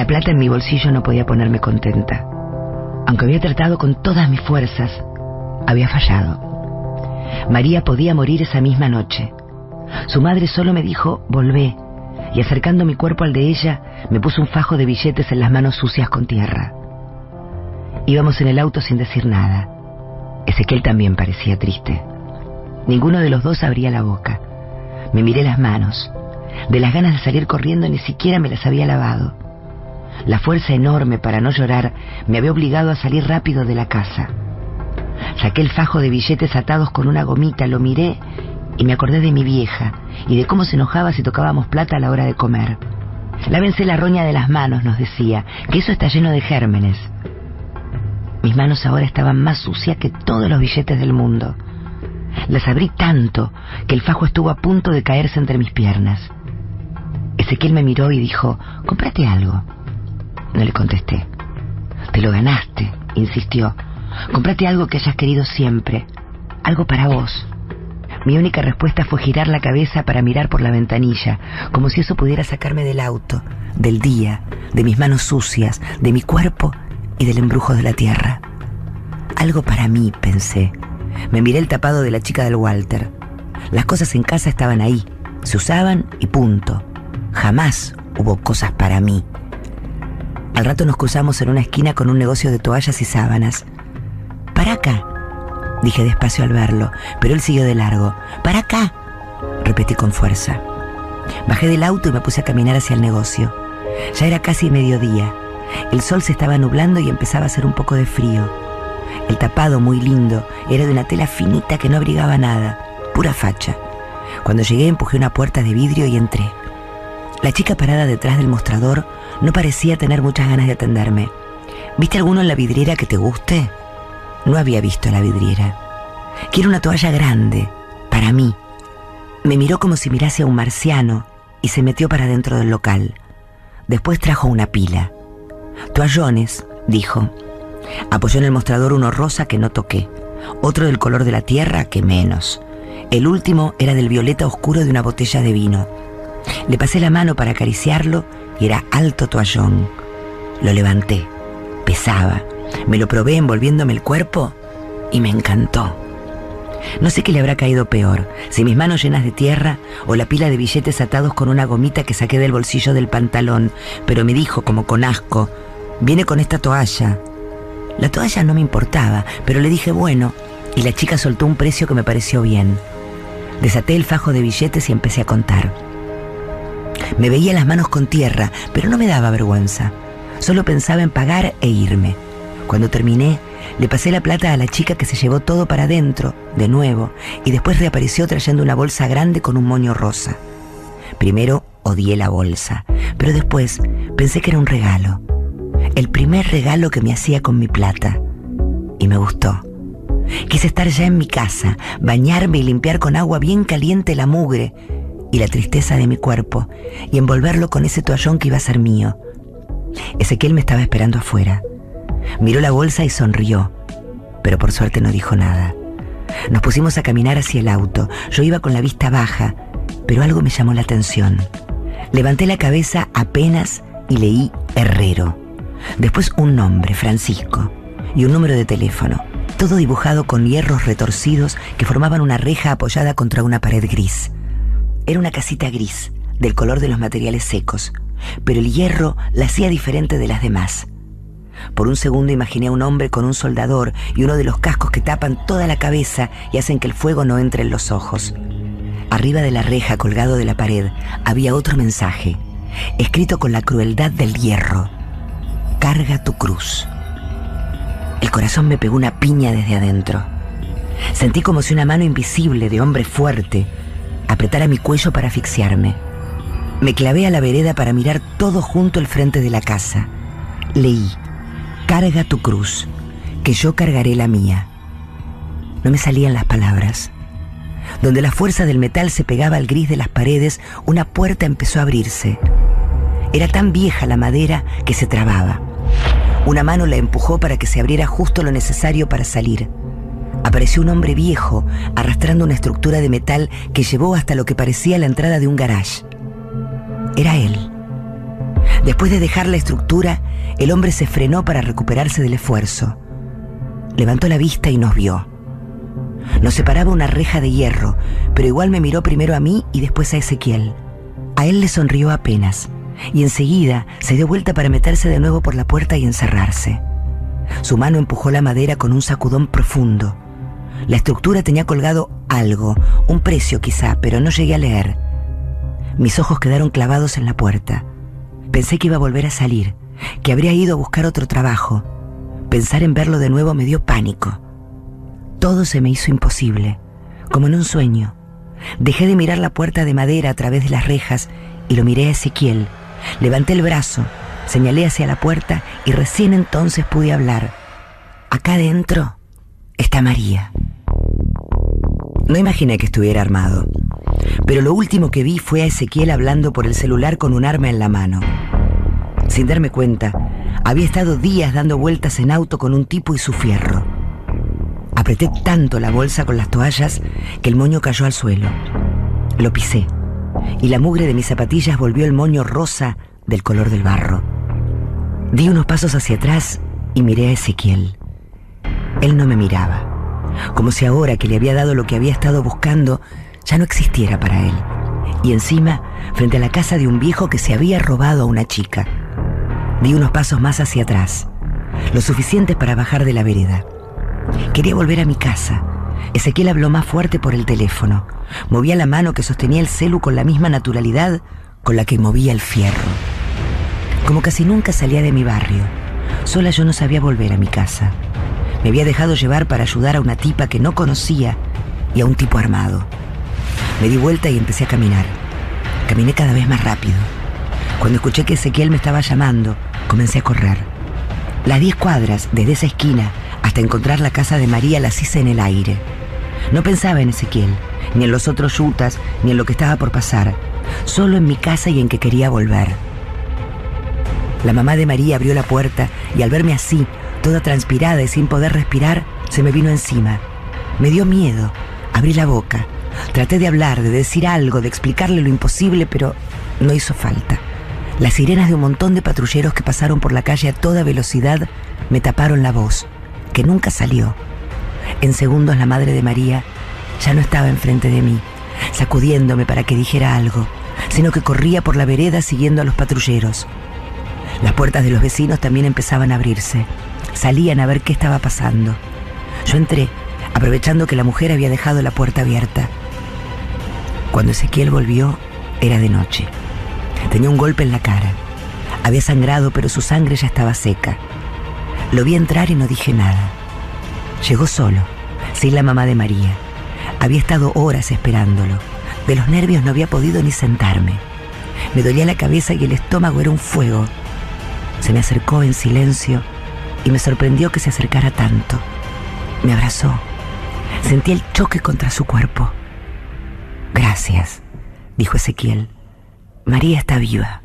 La plata en mi bolsillo no podía ponerme contenta. Aunque había tratado con todas mis fuerzas, había fallado. María podía morir esa misma noche. Su madre solo me dijo, volvé, y acercando mi cuerpo al de ella, me puso un fajo de billetes en las manos sucias con tierra. Íbamos en el auto sin decir nada. Ezequiel también parecía triste. Ninguno de los dos abría la boca. Me miré las manos. De las ganas de salir corriendo ni siquiera me las había lavado. La fuerza enorme para no llorar me había obligado a salir rápido de la casa. Saqué el fajo de billetes atados con una gomita, lo miré y me acordé de mi vieja y de cómo se enojaba si tocábamos plata a la hora de comer. Lávense la roña de las manos, nos decía, que eso está lleno de gérmenes. Mis manos ahora estaban más sucias que todos los billetes del mundo. Las abrí tanto que el fajo estuvo a punto de caerse entre mis piernas. Ezequiel me miró y dijo, cómprate algo. No le contesté. Te lo ganaste, insistió. Cómprate algo que hayas querido siempre. Algo para vos. Mi única respuesta fue girar la cabeza para mirar por la ventanilla, como si eso pudiera sacarme del auto, del día, de mis manos sucias, de mi cuerpo y del embrujo de la tierra. Algo para mí, pensé. Me miré el tapado de la chica del Walter. Las cosas en casa estaban ahí, se usaban y punto. Jamás hubo cosas para mí. Al rato nos cruzamos en una esquina con un negocio de toallas y sábanas. Para acá, dije despacio al verlo, pero él siguió de largo. Para acá, repetí con fuerza. Bajé del auto y me puse a caminar hacia el negocio. Ya era casi mediodía. El sol se estaba nublando y empezaba a hacer un poco de frío. El tapado, muy lindo, era de una tela finita que no abrigaba nada, pura facha. Cuando llegué empujé una puerta de vidrio y entré. La chica parada detrás del mostrador no parecía tener muchas ganas de atenderme. ¿Viste alguno en la vidriera que te guste? No había visto la vidriera. Quiero una toalla grande, para mí. Me miró como si mirase a un marciano y se metió para dentro del local. Después trajo una pila. Toallones, dijo. Apoyó en el mostrador uno rosa que no toqué, otro del color de la tierra que menos. El último era del violeta oscuro de una botella de vino. Le pasé la mano para acariciarlo y era alto toallón. Lo levanté. Pesaba. Me lo probé envolviéndome el cuerpo y me encantó. No sé qué le habrá caído peor, si mis manos llenas de tierra o la pila de billetes atados con una gomita que saqué del bolsillo del pantalón, pero me dijo como con asco, viene con esta toalla. La toalla no me importaba, pero le dije bueno, y la chica soltó un precio que me pareció bien. Desaté el fajo de billetes y empecé a contar. Me veía las manos con tierra, pero no me daba vergüenza. Solo pensaba en pagar e irme. Cuando terminé, le pasé la plata a la chica que se llevó todo para adentro, de nuevo, y después reapareció trayendo una bolsa grande con un moño rosa. Primero odié la bolsa, pero después pensé que era un regalo. El primer regalo que me hacía con mi plata. Y me gustó. Quise estar ya en mi casa, bañarme y limpiar con agua bien caliente la mugre y la tristeza de mi cuerpo y envolverlo con ese toallón que iba a ser mío. Ezequiel me estaba esperando afuera. Miró la bolsa y sonrió, pero por suerte no dijo nada. Nos pusimos a caminar hacia el auto. Yo iba con la vista baja, pero algo me llamó la atención. Levanté la cabeza apenas y leí Herrero. Después un nombre, Francisco, y un número de teléfono, todo dibujado con hierros retorcidos que formaban una reja apoyada contra una pared gris. Era una casita gris, del color de los materiales secos, pero el hierro la hacía diferente de las demás. Por un segundo imaginé a un hombre con un soldador y uno de los cascos que tapan toda la cabeza y hacen que el fuego no entre en los ojos. Arriba de la reja colgado de la pared había otro mensaje, escrito con la crueldad del hierro. Carga tu cruz. El corazón me pegó una piña desde adentro. Sentí como si una mano invisible de hombre fuerte apretara mi cuello para asfixiarme. Me clavé a la vereda para mirar todo junto al frente de la casa. Leí, carga tu cruz, que yo cargaré la mía. No me salían las palabras. Donde la fuerza del metal se pegaba al gris de las paredes, una puerta empezó a abrirse. Era tan vieja la madera que se trababa. Una mano la empujó para que se abriera justo lo necesario para salir apareció un hombre viejo arrastrando una estructura de metal que llevó hasta lo que parecía la entrada de un garage. Era él. Después de dejar la estructura, el hombre se frenó para recuperarse del esfuerzo. Levantó la vista y nos vio. Nos separaba una reja de hierro, pero igual me miró primero a mí y después a Ezequiel. A él le sonrió apenas, y enseguida se dio vuelta para meterse de nuevo por la puerta y encerrarse. Su mano empujó la madera con un sacudón profundo. La estructura tenía colgado algo, un precio quizá, pero no llegué a leer. Mis ojos quedaron clavados en la puerta. Pensé que iba a volver a salir, que habría ido a buscar otro trabajo. Pensar en verlo de nuevo me dio pánico. Todo se me hizo imposible, como en un sueño. Dejé de mirar la puerta de madera a través de las rejas y lo miré a Ezequiel. Levanté el brazo, señalé hacia la puerta y recién entonces pude hablar. Acá dentro está María. No imaginé que estuviera armado, pero lo último que vi fue a Ezequiel hablando por el celular con un arma en la mano. Sin darme cuenta, había estado días dando vueltas en auto con un tipo y su fierro. Apreté tanto la bolsa con las toallas que el moño cayó al suelo. Lo pisé y la mugre de mis zapatillas volvió el moño rosa del color del barro. Di unos pasos hacia atrás y miré a Ezequiel. Él no me miraba, como si ahora que le había dado lo que había estado buscando ya no existiera para él. Y encima, frente a la casa de un viejo que se había robado a una chica. Di unos pasos más hacia atrás, lo suficiente para bajar de la vereda. Quería volver a mi casa. Ezequiel habló más fuerte por el teléfono. Movía la mano que sostenía el celu con la misma naturalidad con la que movía el fierro. Como casi nunca salía de mi barrio, sola yo no sabía volver a mi casa. Me había dejado llevar para ayudar a una tipa que no conocía y a un tipo armado. Me di vuelta y empecé a caminar. Caminé cada vez más rápido. Cuando escuché que Ezequiel me estaba llamando, comencé a correr. Las diez cuadras desde esa esquina hasta encontrar la casa de María las hice en el aire. No pensaba en Ezequiel, ni en los otros yutas, ni en lo que estaba por pasar, solo en mi casa y en que quería volver. La mamá de María abrió la puerta y al verme así, toda transpirada y sin poder respirar, se me vino encima. Me dio miedo. Abrí la boca. Traté de hablar, de decir algo, de explicarle lo imposible, pero no hizo falta. Las sirenas de un montón de patrulleros que pasaron por la calle a toda velocidad me taparon la voz que nunca salió. En segundos la madre de María ya no estaba enfrente de mí, sacudiéndome para que dijera algo, sino que corría por la vereda siguiendo a los patrulleros. Las puertas de los vecinos también empezaban a abrirse. Salían a ver qué estaba pasando. Yo entré, aprovechando que la mujer había dejado la puerta abierta. Cuando Ezequiel volvió, era de noche. Tenía un golpe en la cara. Había sangrado, pero su sangre ya estaba seca. Lo vi entrar y no dije nada. Llegó solo, sin la mamá de María. Había estado horas esperándolo. De los nervios no había podido ni sentarme. Me dolía la cabeza y el estómago era un fuego. Se me acercó en silencio y me sorprendió que se acercara tanto. Me abrazó. Sentí el choque contra su cuerpo. Gracias, dijo Ezequiel. María está viva.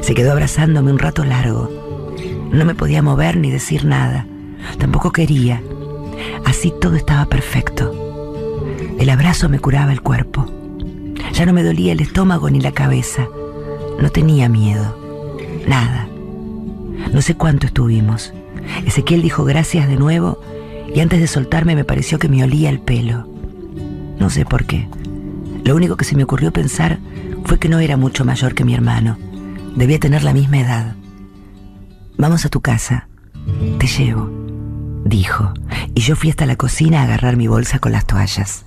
Se quedó abrazándome un rato largo no me podía mover ni decir nada. Tampoco quería. Así todo estaba perfecto. El abrazo me curaba el cuerpo. Ya no me dolía el estómago ni la cabeza. No tenía miedo. Nada. No sé cuánto estuvimos. Ezequiel dijo gracias de nuevo y antes de soltarme me pareció que me olía el pelo. No sé por qué. Lo único que se me ocurrió pensar fue que no era mucho mayor que mi hermano. Debía tener la misma edad. Vamos a tu casa. Te llevo, dijo, y yo fui hasta la cocina a agarrar mi bolsa con las toallas.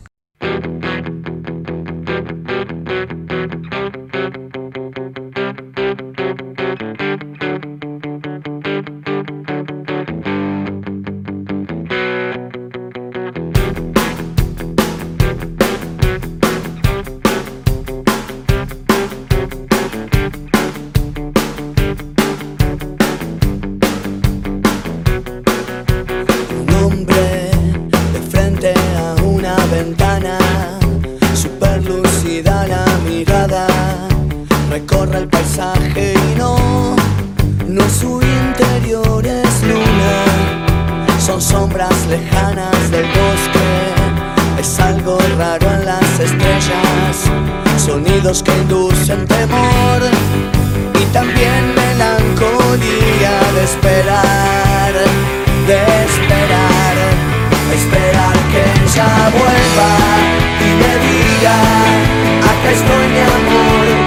Del bosque. Es algo raro en las estrellas, sonidos que inducen temor y también esperar, de esperar, esperar que ella vuelva y me diga, acá estoy mi amor,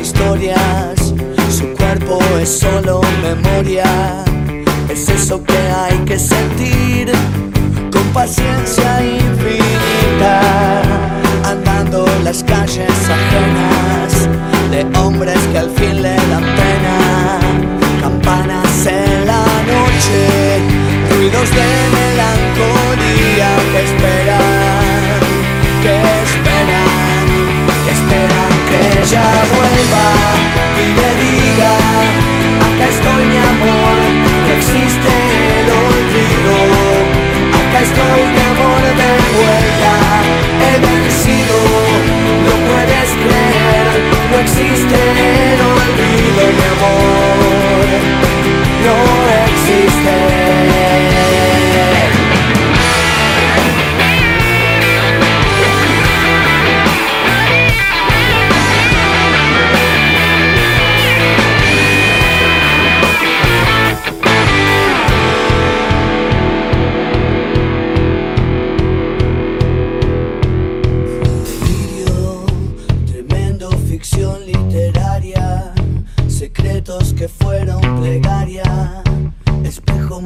historias, su cuerpo es solo memoria, es eso que hay que sentir con paciencia infinita, andando en las calles ajenas de hombres que al fin le dan pena, campanas en la noche, ruidos de melancolía que esperan.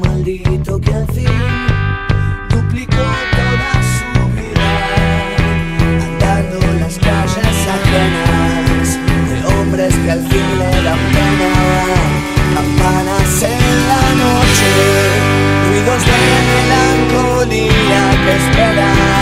maldito que al fin duplicó toda su vida, andando las calles ajenas de hombres que al fin le dan pena, campanas en la noche, ruidos de melancolía que esperan.